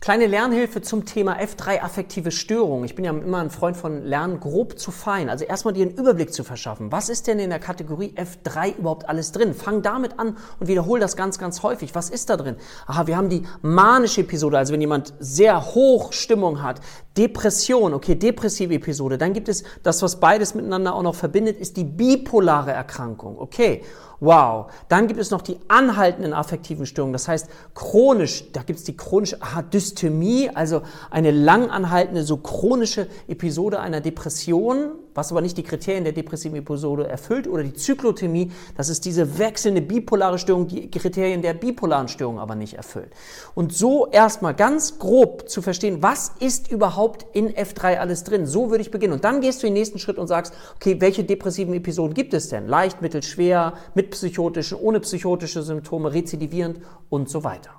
Kleine Lernhilfe zum Thema F3 affektive Störung. Ich bin ja immer ein Freund von Lernen grob zu fein. Also erstmal dir einen Überblick zu verschaffen. Was ist denn in der Kategorie F3 überhaupt alles drin? Fang damit an und wiederhole das ganz, ganz häufig. Was ist da drin? Aha, wir haben die manische Episode, also wenn jemand sehr hoch Stimmung hat. Depression, okay, depressive Episode. Dann gibt es das, was beides miteinander auch noch verbindet, ist die bipolare Erkrankung. Okay, wow. Dann gibt es noch die anhaltenden affektiven Störungen. Das heißt, chronisch, da gibt es die chronische aha, Dysthymie, also eine langanhaltende, so chronische Episode einer Depression, was aber nicht die Kriterien der depressiven Episode erfüllt, oder die Zyklothymie, das ist diese wechselnde bipolare Störung, die Kriterien der bipolaren Störung aber nicht erfüllt. Und so erstmal ganz grob zu verstehen, was ist überhaupt in F3 alles drin? So würde ich beginnen. Und dann gehst du den nächsten Schritt und sagst, okay, welche depressiven Episoden gibt es denn? Leicht, mittel, schwer, mit psychotischen, ohne psychotische Symptome, rezidivierend und so weiter.